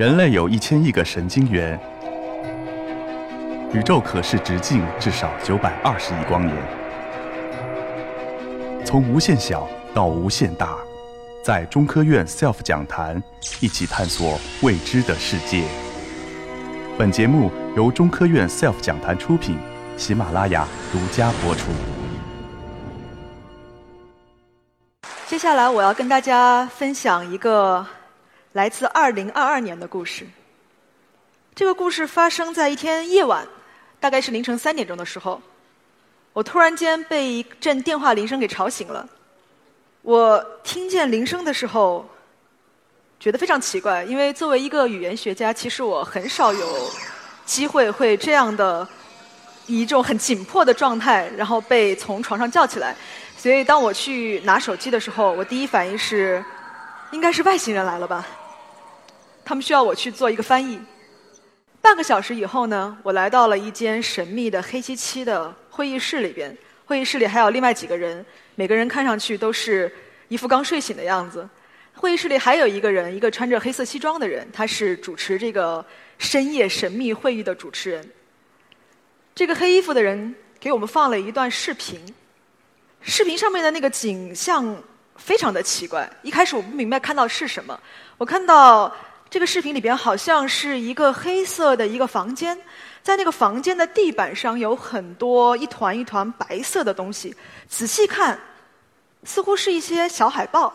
人类有一千亿个神经元，宇宙可视直径至少九百二十亿光年。从无限小到无限大，在中科院 SELF 讲坛一起探索未知的世界。本节目由中科院 SELF 讲坛出品，喜马拉雅独家播出。接下来我要跟大家分享一个来自2022年的故事。这个故事发生在一天夜晚，大概是凌晨三点钟的时候，我突然间被一阵电话铃声给吵醒了。我听见铃声的时候，觉得非常奇怪，因为作为一个语言学家，其实我很少有机会会这样的以一种很紧迫的状态，然后被从床上叫起来。所以，当我去拿手机的时候，我第一反应是，应该是外星人来了吧？他们需要我去做一个翻译。半个小时以后呢，我来到了一间神秘的黑漆漆的会议室里边。会议室里还有另外几个人，每个人看上去都是一副刚睡醒的样子。会议室里还有一个人，一个穿着黑色西装的人，他是主持这个深夜神秘会议的主持人。这个黑衣服的人给我们放了一段视频。视频上面的那个景象非常的奇怪，一开始我不明白看到是什么。我看到这个视频里边好像是一个黑色的一个房间，在那个房间的地板上有很多一团一团白色的东西，仔细看，似乎是一些小海报。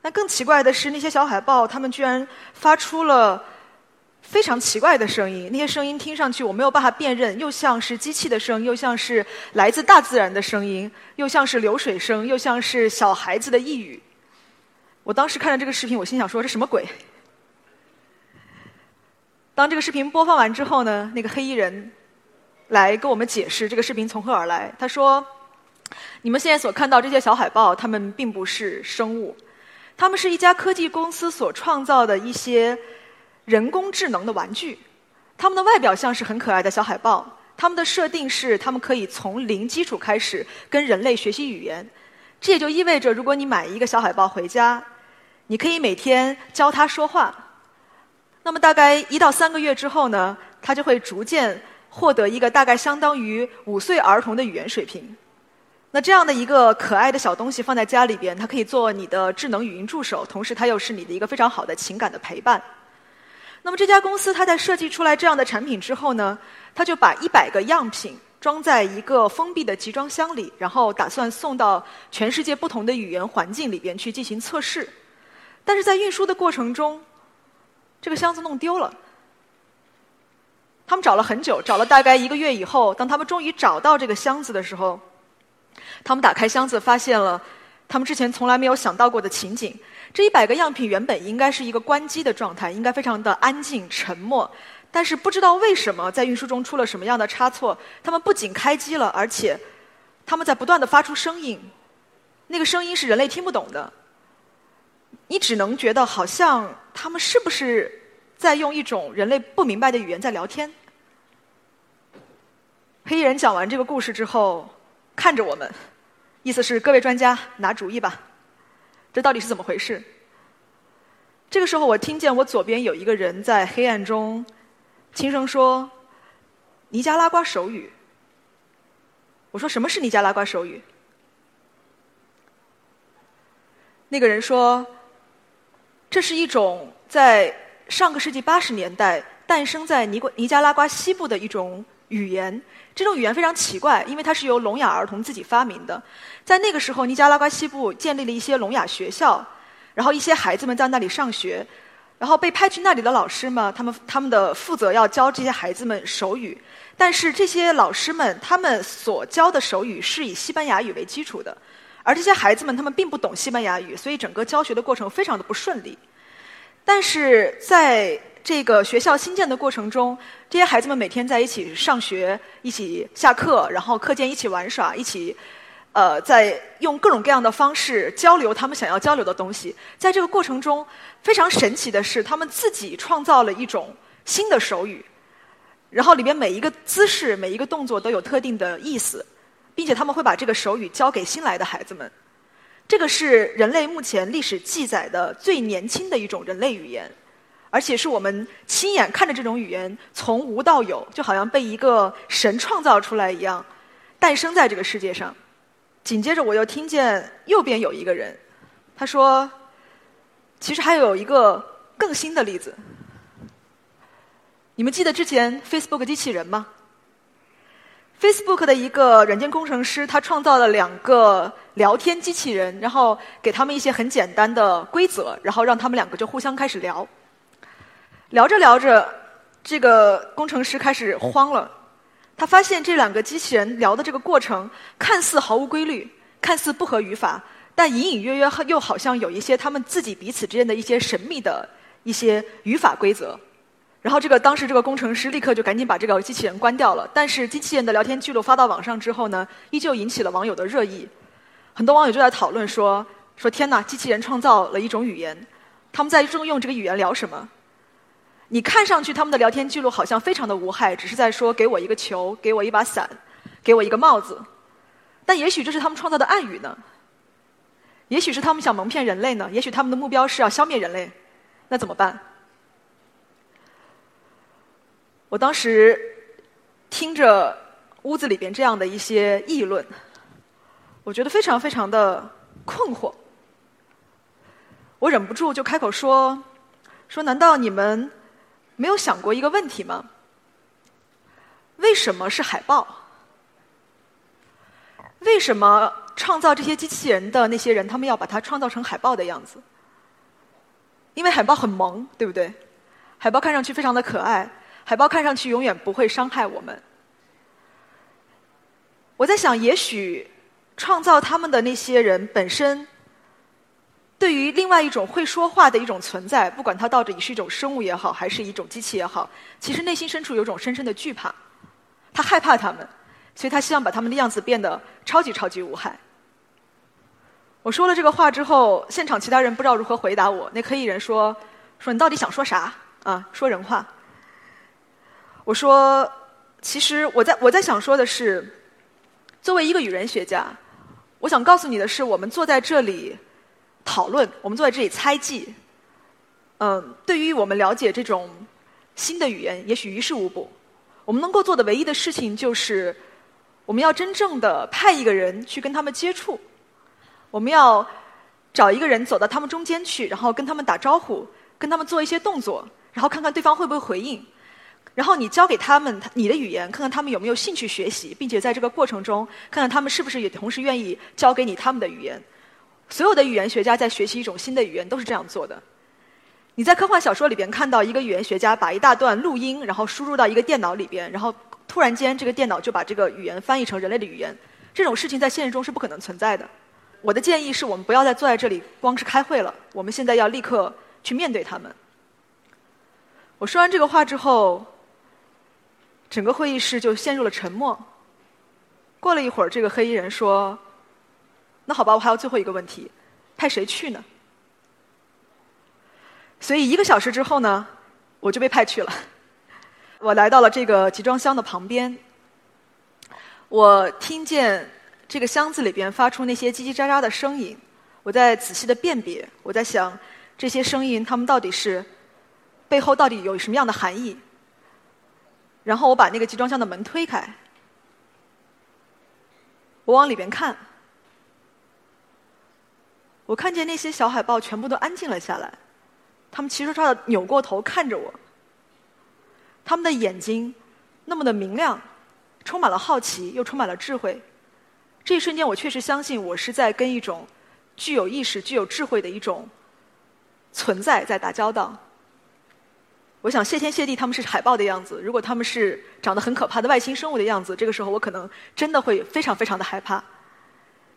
那更奇怪的是，那些小海报它们居然发出了。非常奇怪的声音，那些声音听上去我没有办法辨认，又像是机器的声音，又像是来自大自然的声音，又像是流水声，又像是小孩子的呓语。我当时看着这个视频，我心想说：这什么鬼？当这个视频播放完之后呢，那个黑衣人来跟我们解释这个视频从何而来。他说：“你们现在所看到这些小海报，它们并不是生物，它们是一家科技公司所创造的一些。”人工智能的玩具，它们的外表像是很可爱的小海豹。它们的设定是，它们可以从零基础开始跟人类学习语言。这也就意味着，如果你买一个小海豹回家，你可以每天教它说话。那么，大概一到三个月之后呢，它就会逐渐获得一个大概相当于五岁儿童的语言水平。那这样的一个可爱的小东西放在家里边，它可以做你的智能语音助手，同时它又是你的一个非常好的情感的陪伴。那么这家公司，它在设计出来这样的产品之后呢，它就把一百个样品装在一个封闭的集装箱里，然后打算送到全世界不同的语言环境里边去进行测试。但是在运输的过程中，这个箱子弄丢了。他们找了很久，找了大概一个月以后，当他们终于找到这个箱子的时候，他们打开箱子，发现了他们之前从来没有想到过的情景。这一百个样品原本应该是一个关机的状态，应该非常的安静沉默，但是不知道为什么在运输中出了什么样的差错，他们不仅开机了，而且他们在不断的发出声音，那个声音是人类听不懂的，你只能觉得好像他们是不是在用一种人类不明白的语言在聊天。黑衣人讲完这个故事之后，看着我们，意思是各位专家拿主意吧。这到底是怎么回事？这个时候，我听见我左边有一个人在黑暗中轻声说：“尼加拉瓜手语。”我说：“什么是尼加拉瓜手语？”那个人说：“这是一种在上个世纪八十年代诞生在尼尼加拉瓜西部的一种语言。这种语言非常奇怪，因为它是由聋哑儿童自己发明的。”在那个时候，尼加拉瓜西部建立了一些聋哑学校，然后一些孩子们在那里上学，然后被派去那里的老师们，他们他们的负责要教这些孩子们手语，但是这些老师们他们所教的手语是以西班牙语为基础的，而这些孩子们他们并不懂西班牙语，所以整个教学的过程非常的不顺利。但是在这个学校新建的过程中，这些孩子们每天在一起上学，一起下课，然后课间一起玩耍，一起。呃，在用各种各样的方式交流他们想要交流的东西，在这个过程中，非常神奇的是，他们自己创造了一种新的手语，然后里边每一个姿势、每一个动作都有特定的意思，并且他们会把这个手语教给新来的孩子们。这个是人类目前历史记载的最年轻的一种人类语言，而且是我们亲眼看着这种语言从无到有，就好像被一个神创造出来一样，诞生在这个世界上。紧接着，我又听见右边有一个人，他说：“其实还有一个更新的例子。你们记得之前 Facebook 机器人吗？” Facebook 的一个软件工程师，他创造了两个聊天机器人，然后给他们一些很简单的规则，然后让他们两个就互相开始聊。聊着聊着，这个工程师开始慌了，他发现这两个机器人聊的这个过程看似毫无规律，看似不合语法，但隐隐约约又好像有一些他们自己彼此之间的一些神秘的一些语法规则。然后这个当时这个工程师立刻就赶紧把这个机器人关掉了。但是机器人的聊天记录发到网上之后呢，依旧引起了网友的热议。很多网友就在讨论说：“说天哪，机器人创造了一种语言，他们在中用这个语言聊什么？你看上去他们的聊天记录好像非常的无害，只是在说给我一个球，给我一把伞，给我一个帽子。但也许这是他们创造的暗语呢？也许是他们想蒙骗人类呢？也许他们的目标是要消灭人类？那怎么办？”我当时听着屋子里边这样的一些议论，我觉得非常非常的困惑。我忍不住就开口说：“说难道你们没有想过一个问题吗？为什么是海豹？为什么创造这些机器人的那些人，他们要把它创造成海豹的样子？因为海豹很萌，对不对？海豹看上去非常的可爱。”海豹看上去永远不会伤害我们。我在想，也许创造他们的那些人本身，对于另外一种会说话的一种存在，不管它到底是一种生物也好，还是一种机器也好，其实内心深处有种深深的惧怕。他害怕他们，所以他希望把他们的样子变得超级超级无害。我说了这个话之后，现场其他人不知道如何回答我。那黑衣人说：“说你到底想说啥？啊，说人话。”我说，其实我在我在想说的是，作为一个语言学家，我想告诉你的是，我们坐在这里讨论，我们坐在这里猜忌，嗯，对于我们了解这种新的语言，也许于事无补。我们能够做的唯一的事情，就是我们要真正的派一个人去跟他们接触，我们要找一个人走到他们中间去，然后跟他们打招呼，跟他们做一些动作，然后看看对方会不会回应。然后你教给他们你的语言，看看他们有没有兴趣学习，并且在这个过程中，看看他们是不是也同时愿意教给你他们的语言。所有的语言学家在学习一种新的语言都是这样做的。你在科幻小说里边看到一个语言学家把一大段录音，然后输入到一个电脑里边，然后突然间这个电脑就把这个语言翻译成人类的语言。这种事情在现实中是不可能存在的。我的建议是我们不要再坐在这里光是开会了，我们现在要立刻去面对他们。我说完这个话之后。整个会议室就陷入了沉默。过了一会儿，这个黑衣人说：“那好吧，我还有最后一个问题，派谁去呢？”所以一个小时之后呢，我就被派去了。我来到了这个集装箱的旁边，我听见这个箱子里边发出那些叽叽喳喳的声音，我在仔细的辨别，我在想这些声音，它们到底是背后到底有什么样的含义？然后我把那个集装箱的门推开，我往里边看，我看见那些小海豹全部都安静了下来，他们齐刷刷的扭过头看着我，他们的眼睛那么的明亮，充满了好奇又充满了智慧。这一瞬间，我确实相信我是在跟一种具有意识、具有智慧的一种存在在打交道。我想谢天谢地，他们是海豹的样子。如果他们是长得很可怕的外星生物的样子，这个时候我可能真的会非常非常的害怕。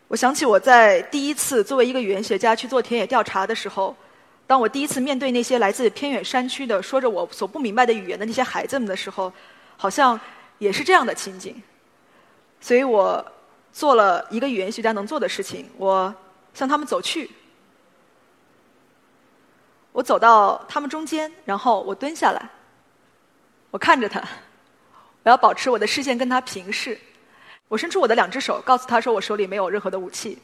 我想起我在第一次作为一个语言学家去做田野调查的时候，当我第一次面对那些来自偏远山区的说着我所不明白的语言的那些孩子们的时候，好像也是这样的情景。所以我做了一个语言学家能做的事情，我向他们走去。我走到他们中间，然后我蹲下来，我看着他，我要保持我的视线跟他平视。我伸出我的两只手，告诉他说我手里没有任何的武器。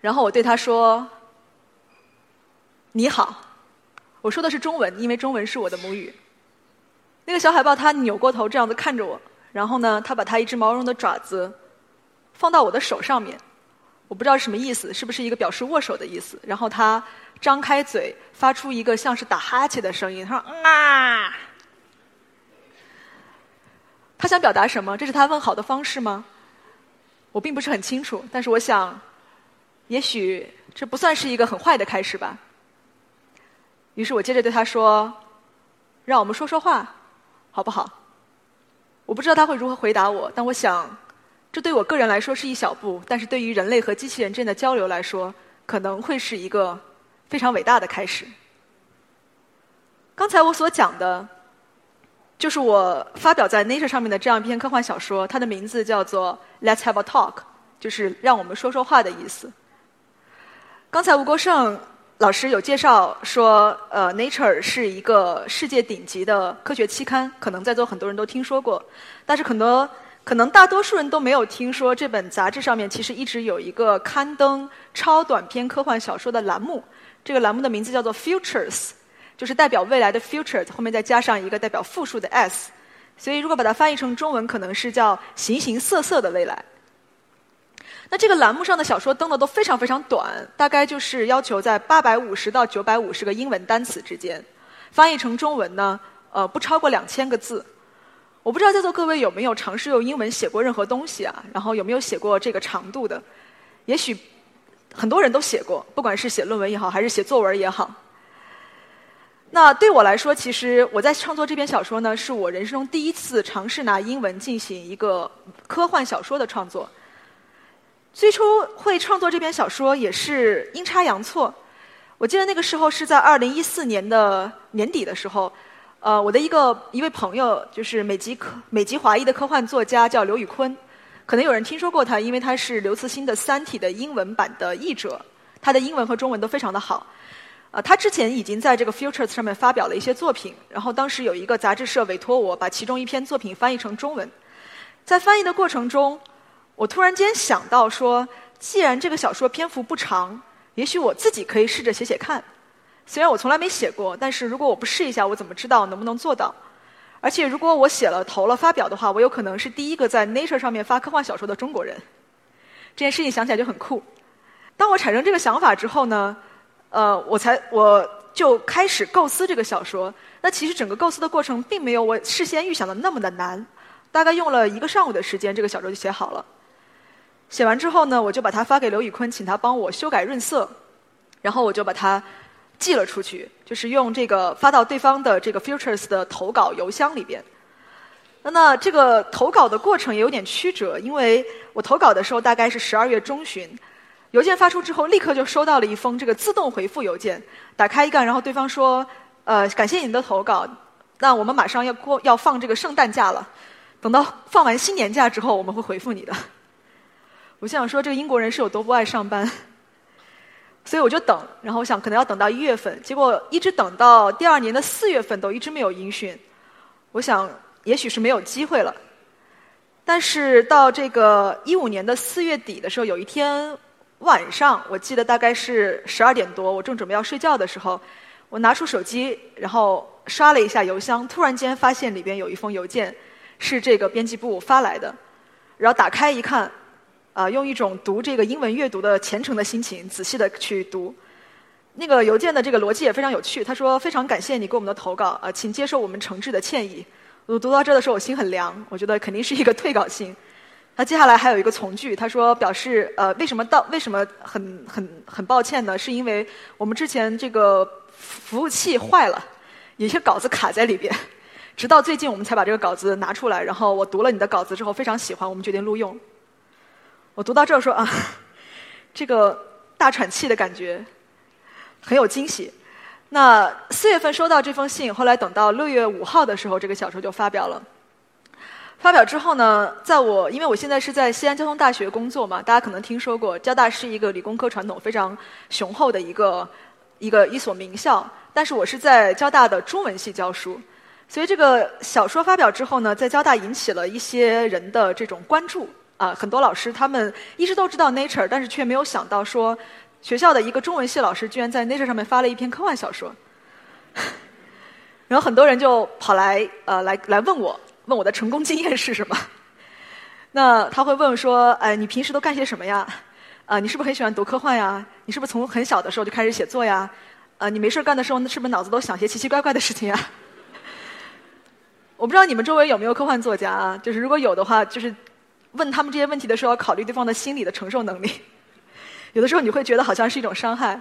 然后我对他说：“你好，我说的是中文，因为中文是我的母语。那个小海豹它扭过头这样子看着我，然后呢，它把它一只毛茸的爪子放到我的手上面，我不知道是什么意思，是不是一个表示握手的意思？然后它张开嘴，发出一个像是打哈欠的声音，它说：“啊！”他想表达什么？这是他问好的方式吗？我并不是很清楚，但是我想，也许这不算是一个很坏的开始吧。于是我接着对他说：“让我们说说话，好不好？”我不知道他会如何回答我，但我想，这对我个人来说是一小步，但是对于人类和机器人之间的交流来说，可能会是一个非常伟大的开始。刚才我所讲的。就是我发表在 Nature 上面的这样一篇科幻小说，它的名字叫做 Let's Have a Talk，就是让我们说说话的意思。刚才吴国胜老师有介绍说，呃，Nature 是一个世界顶级的科学期刊，可能在座很多人都听说过，但是可能可能大多数人都没有听说这本杂志上面其实一直有一个刊登超短篇科幻小说的栏目，这个栏目的名字叫做 Futures。就是代表未来的 future，后面再加上一个代表复数的 s，所以如果把它翻译成中文，可能是叫形形色色的未来。那这个栏目上的小说登的都非常非常短，大概就是要求在八百五十到九百五十个英文单词之间，翻译成中文呢，呃，不超过两千个字。我不知道在座各位有没有尝试用英文写过任何东西啊？然后有没有写过这个长度的？也许很多人都写过，不管是写论文也好，还是写作文也好。那对我来说，其实我在创作这篇小说呢，是我人生中第一次尝试拿英文进行一个科幻小说的创作。最初会创作这篇小说也是阴差阳错。我记得那个时候是在二零一四年的年底的时候，呃，我的一个一位朋友就是美籍科美籍华裔的科幻作家叫刘宇坤，可能有人听说过他，因为他是刘慈欣的《三体》的英文版的译者，他的英文和中文都非常的好。他之前已经在这个 Futures 上面发表了一些作品，然后当时有一个杂志社委托我把其中一篇作品翻译成中文。在翻译的过程中，我突然间想到说，既然这个小说篇幅不长，也许我自己可以试着写写看。虽然我从来没写过，但是如果我不试一下，我怎么知道能不能做到？而且如果我写了投了发表的话，我有可能是第一个在 Nature 上面发科幻小说的中国人。这件事情想起来就很酷。当我产生这个想法之后呢？呃，我才我就开始构思这个小说。那其实整个构思的过程并没有我事先预想的那么的难，大概用了一个上午的时间，这个小说就写好了。写完之后呢，我就把它发给刘宇坤，请他帮我修改润色，然后我就把它寄了出去，就是用这个发到对方的这个 Futures 的投稿邮箱里边。那这个投稿的过程也有点曲折，因为我投稿的时候大概是十二月中旬。邮件发出之后，立刻就收到了一封这个自动回复邮件。打开一看，然后对方说：“呃，感谢您的投稿，那我们马上要过要放这个圣诞假了，等到放完新年假之后，我们会回复你的。”我想说，这个英国人是有多不爱上班，所以我就等。然后我想，可能要等到一月份，结果一直等到第二年的四月份，都一直没有音讯。我想，也许是没有机会了。但是到这个一五年的四月底的时候，有一天。晚上，我记得大概是十二点多，我正准备要睡觉的时候，我拿出手机，然后刷了一下邮箱，突然间发现里边有一封邮件，是这个编辑部发来的。然后打开一看，啊，用一种读这个英文阅读的虔诚的心情，仔细的去读。那个邮件的这个逻辑也非常有趣。他说：“非常感谢你给我们的投稿，啊，请接受我们诚挚的歉意。”我读到这的时候，我心很凉，我觉得肯定是一个退稿信。那接下来还有一个从句，他说表示呃为什么到为什么很很很抱歉呢？是因为我们之前这个服务器坏了，有些稿子卡在里边，直到最近我们才把这个稿子拿出来。然后我读了你的稿子之后非常喜欢，我们决定录用。我读到这儿说啊，这个大喘气的感觉很有惊喜。那四月份收到这封信，后来等到六月五号的时候，这个小说就发表了。发表之后呢，在我因为我现在是在西安交通大学工作嘛，大家可能听说过，交大是一个理工科传统非常雄厚的一个一个一所名校。但是我是在交大的中文系教书，所以这个小说发表之后呢，在交大引起了一些人的这种关注啊，很多老师他们一直都知道 Nature，但是却没有想到说学校的一个中文系老师居然在 Nature 上面发了一篇科幻小说。然后很多人就跑来呃来来问我，问我的成功经验是什么？那他会问说，哎，你平时都干些什么呀？啊，你是不是很喜欢读科幻呀？你是不是从很小的时候就开始写作呀？啊，你没事干的时候，是不是脑子都想些奇奇怪怪的事情呀？我不知道你们周围有没有科幻作家啊？就是如果有的话，就是问他们这些问题的时候，要考虑对方的心理的承受能力。有的时候你会觉得好像是一种伤害。